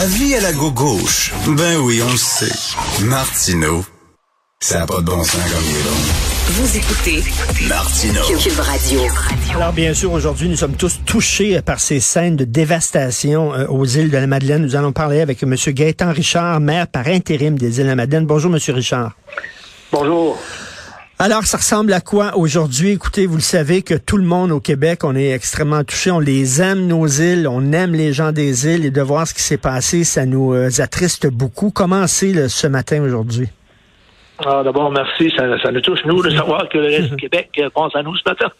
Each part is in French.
Avis à la gauche. Ben oui, on le sait. Martineau, ça n'a pas de bon sens comme il est bon. Vous écoutez Martineau. Cube Radio. Alors bien sûr, aujourd'hui, nous sommes tous touchés par ces scènes de dévastation euh, aux îles de la Madeleine. Nous allons parler avec M. Gaëtan Richard, maire par intérim des îles de la Madeleine. Bonjour, M. Richard. Bonjour. Alors, ça ressemble à quoi aujourd'hui? Écoutez, vous le savez que tout le monde au Québec, on est extrêmement touché. On les aime, nos îles. On aime les gens des îles. Et de voir ce qui s'est passé, ça nous euh, attriste beaucoup. Comment c'est ce matin aujourd'hui? Ah, D'abord, merci. Ça, ça nous touche, nous, de savoir que le reste du Québec euh, pense à nous ce matin.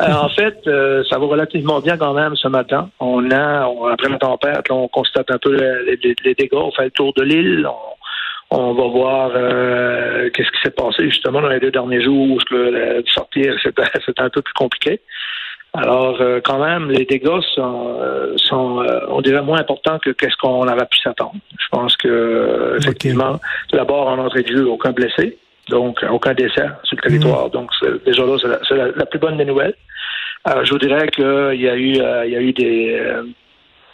Euh, en fait, ça va relativement bien quand même ce matin. On a, après la tempête, là, on constate un peu les, dégâts. On fait le tour de l'île. On va voir euh, qu'est-ce qui s'est passé justement dans les deux derniers jours où de sortir, c'était un peu plus compliqué. Alors, euh, quand même, les dégâts sont, euh, sont euh, on dirait, moins importants que qu'est-ce qu'on avait pu s'attendre. Je pense que, effectivement, d'abord, en entrée de jeu, aucun blessé, donc aucun décès sur le territoire. Donc, c'est- déjà là, c'est la, c'est la- la plus bonne des nouvelles. Euh, je vous dirais qu'il y a eu, euh, il y a eu des...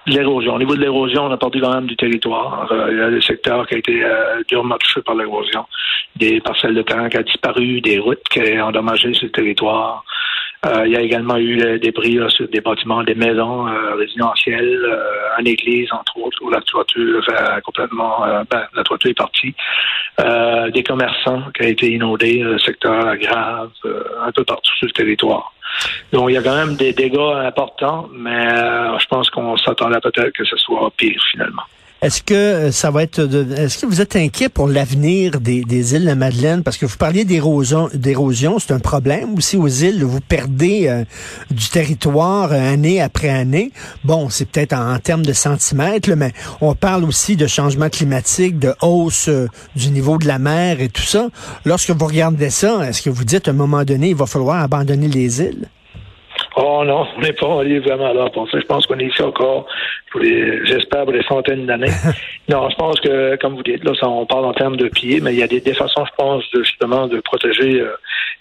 l'érosion. Au niveau de l'érosion, on a perdu quand même du territoire. Euh, il y a des secteurs qui ont été euh, durement touchés par l'érosion. Des parcelles de terrain qui ont disparu, des routes qui ont endommagé le territoire. Euh, il y a également eu euh, des bris sur des bâtiments, des maisons euh, résidentielles, euh, une église, entre autres, où la toiture euh, complètement, euh, ben, la toiture est partie. Euh, des commerçants qui ont été inondés, euh, secteur grave, euh, un peu partout sur le territoire. Donc, il y a quand même des dégâts importants, mais euh, je pense qu'on s'attendait peut-être que ce soit pire finalement. Est-ce que euh, ça va être est-ce que vous êtes inquiet pour l'avenir des, des îles de la Madeleine? Parce que vous parliez d'érosion, d'érosion, c'est un problème aussi aux îles. Vous perdez euh, du territoire euh, année après année. Bon, c'est peut-être en, en termes de centimètres, mais on parle aussi de changement climatique, de hausse du niveau de la mer et tout ça. Lorsque vous regardez ça, est-ce que vous dites à un moment donné, il va falloir abandonner les îles? Non, on n'est pas est vraiment là pour ça. Je pense qu'on est ici encore pour les, j'espère, pour des centaines d'années. non, je pense que, comme vous dites, là, ça, on parle en termes de pieds, mais il y a des, des façons, je pense, de, justement, de protéger euh,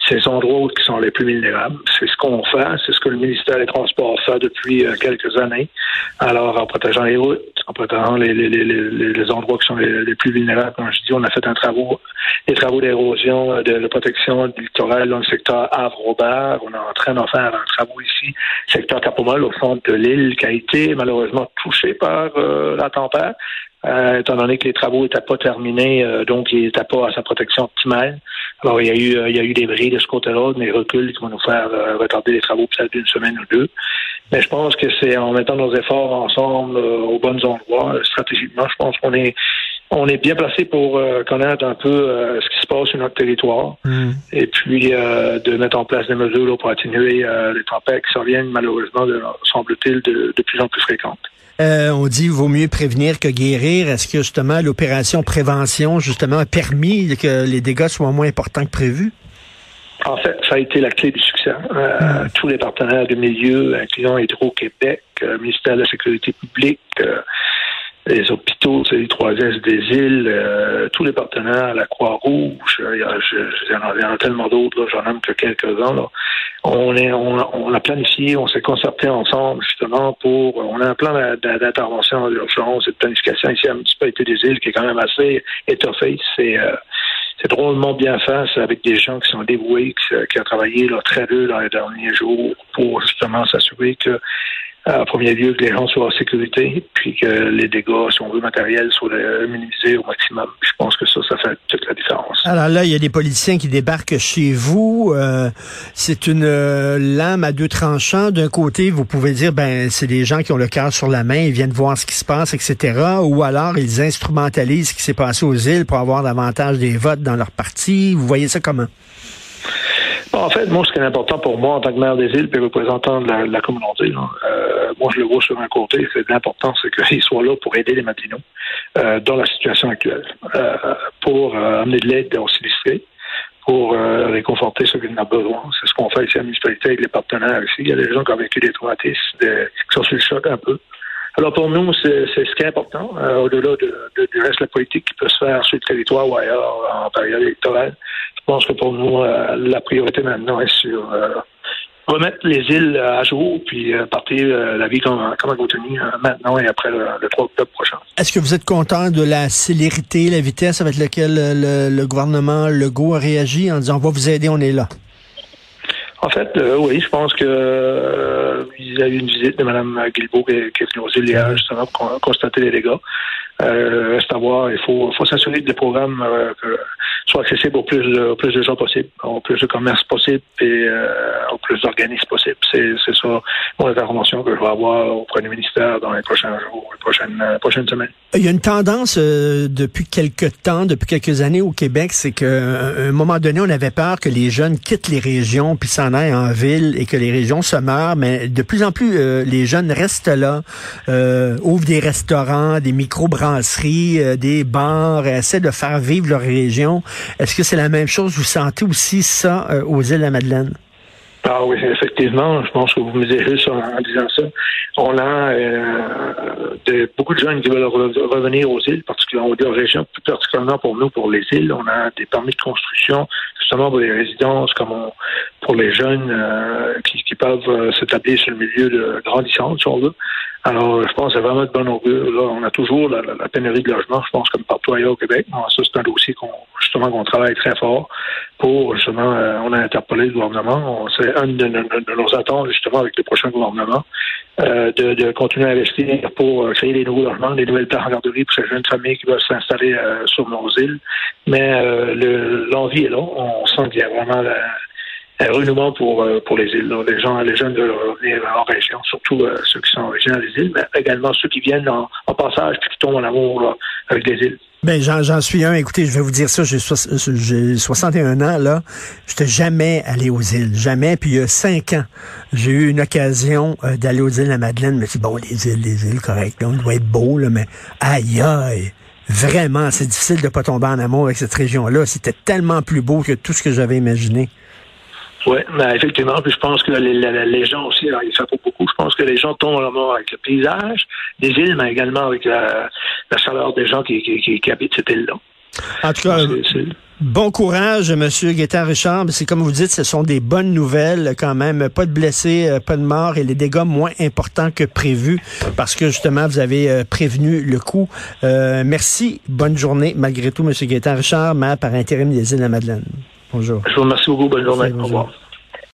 ces endroits qui sont les plus vulnérables. C'est ce qu'on fait, c'est ce que le ministère des Transports fait depuis euh, quelques années. Alors, en protégeant les routes, en protégeant les, les, les, les, les endroits qui sont les, plus vulnérables, comme je dis, on a fait un travaux, des travaux d'érosion, euh, de, de protection du littoral dans le secteur Havre-Robert. On est en train d'en faire un travaux ici, secteur Capomol, au centre de l'île, qui a été malheureusement touché par euh, la tempête. Euh, étant donné que les travaux n'étaient pas terminés, euh, donc il n'était pas à sa protection optimale. Alors il y a eu euh, il y a eu des bris de ce côté-là, des reculs qui vont nous faire euh, retarder les travaux peut-être d'une semaine ou deux. Mais je pense que c'est en mettant nos efforts ensemble aux bons endroits, stratégiquement, je pense qu'on est on est bien placé pour euh, connaître un peu euh, ce qui se passe sur notre territoire et puis euh, de mettre en place des mesures là, pour atténuer les tempêtes qui surviennent malheureusement, semble-t-il, de, de plus en plus fréquentes. On dit vaut mieux prévenir que guérir. Est-ce que justement l'opération prévention justement a permis que les dégâts soient moins importants que prévu? En fait, ça a été la clé du succès. Euh, Tous les partenaires du milieu, incluant Hydro-Québec, ministère de la Sécurité publique, les hôpitaux, c'est les 3S des îles, euh, tous les partenaires, la Croix-Rouge, euh, il y, en a, en tellement d'autres, j'en nomme que quelques-uns. On, on, a- planifié, on s'est concerté ensemble justement pour, on a un plan d'intervention d'urgence et de planification ici à municipalité des îles qui est quand même assez étoffé. C'est euh, c'est drôlement bien fait, c'est avec des gens qui sont dévoués, qui, ont travaillé là, très dur dans les derniers jours pour justement s'assurer que en premier lieu, que les gens soient en sécurité, puis que les dégâts, si on veut, soient euh, minimisés au maximum. Je pense que ça, ça fait toute la différence. Alors là, il y a des politiciens qui débarquent chez vous. Euh, c'est une euh, lame à deux tranchants. D'un côté, vous pouvez dire, ben, c'est des gens qui ont le cœur sur la main, ils viennent voir ce qui se passe, etc. Ou alors, ils instrumentalisent ce qui s'est passé aux îles pour avoir davantage des votes dans leur parti. Vous voyez ça comment? En fait, moi, ce qui est important pour moi en tant que maire des îles et représentant de la, communauté, euh, moi, je le vois sur un côté, c'est l'important, c'est qu'ils soient là pour aider les Matinos euh, dans la situation actuelle, euh, pour amener de l'aide aux sinistrés, pour réconforter ceux qui en ont besoin. C'est ce qu'on fait ici à la municipalité avec les partenaires ici. Il y a des gens qui ont vécu des traumatismes, qui sont sur le choc un peu. Alors pour nous, c'est ce qui est important, au-delà de, du reste de la politique qui peut se faire sur le territoire ou ailleurs en période électorale. Je pense que pour nous, euh, la priorité maintenant est sur euh, remettre les îles à jour, puis euh, partir la vie comme, comme elle continue maintenant et après le, 3 octobre prochain. Est-ce que vous êtes content de la célérité, la vitesse avec laquelle le, gouvernement Legault a réagi en disant on va vous aider, on est là? En fait, oui, je pense que il y a eu une visite de Mme Guilbeault qui, est venue aux îles hier justement pour constater les dégâts. reste à voir, il faut, s'assurer que des programmes soit accessible au plus de, gens possible, au plus de commerces possible et euh, au plus d'organismes possible. C'est, ça mon intervention que je vais avoir auprès du ministère dans les prochains jours, les prochaines, euh, prochaines semaines. Il y a une tendance euh, depuis quelques temps, depuis quelques années au Québec, c'est qu'à un moment donné, on avait peur que les jeunes quittent les régions puis s'en en ville et que les régions se meurent, mais de plus en plus, les jeunes restent là, ouvrent des restaurants, des micro-brasseries, des bars, essaient de faire vivre leur région. Est-ce que c'est la même chose? Vous sentez aussi ça euh, aux îles de la Madeleine? Ah oui, effectivement, je pense que vous me direz ça en disant ça. On a euh, beaucoup de jeunes qui veulent revenir aux îles, particulièrement plus particulièrement pour nous, pour les îles. On a des permis de construction, justement pour les résidences, comme pour les jeunes euh, qui, peuvent s'établir sur le milieu de grandissant, si on veut. Alors, je pense que c'est vraiment de bon augure. Là, on a toujours la, pénurie de logement, je pense, comme partout ailleurs au Québec. ça, c'est un dossier qu'on justement qu'on travaille très fort pour justement euh, on a interpellé le gouvernement. C'est un de, nos attentes, justement, avec le prochain gouvernement, euh, de, continuer à investir pour euh, créer des nouveaux logements, des nouvelles places en garderie pour ces jeunes familles qui veulent s'installer sur nos îles. Mais l'envie est là. On sent qu'il y a vraiment la, un pour, euh, pour les îles. Les gens, les jeunes veulent revenir en région, surtout euh, ceux qui sont originaires des îles, mais également ceux qui viennent en, passage puis qui tombent en amour avec des îles. Ben, j'en suis un. Écoutez, je vais vous dire ça. J'ai 61 ans, là. Je n'étais jamais allé aux îles. Jamais. Puis il y a cinq ans, j'ai eu une occasion euh, d'aller aux îles à Madeleine. Mais c'est bon, les îles, les îles, correct. on doit être beau, là. Mais aïe, aïe. Vraiment, c'est difficile de pas tomber en amour avec cette région-là. C'était tellement plus beau que tout ce que j'avais imaginé. Oui, mais effectivement, puis je pense que les, gens aussi, alors, savent pas beaucoup, je pense que les gens tombent en amour avec le paysage des îles, mais également avec la, chaleur des gens qui, qui, habitent cette île-là. En tout cas, bon courage, Monsieur Guetta Richard. C'est comme vous dites, ce sont des bonnes nouvelles quand même. Pas de blessés, euh, pas de morts et les dégâts moins importants que prévu parce que justement, vous avez euh, prévenu le coup. Euh, merci. Bonne journée, malgré tout, Monsieur Guetta Richard, maire par intérim des îles de la Madeleine. Bonjour. Je vous remercie beaucoup. Bonne journée. Au revoir.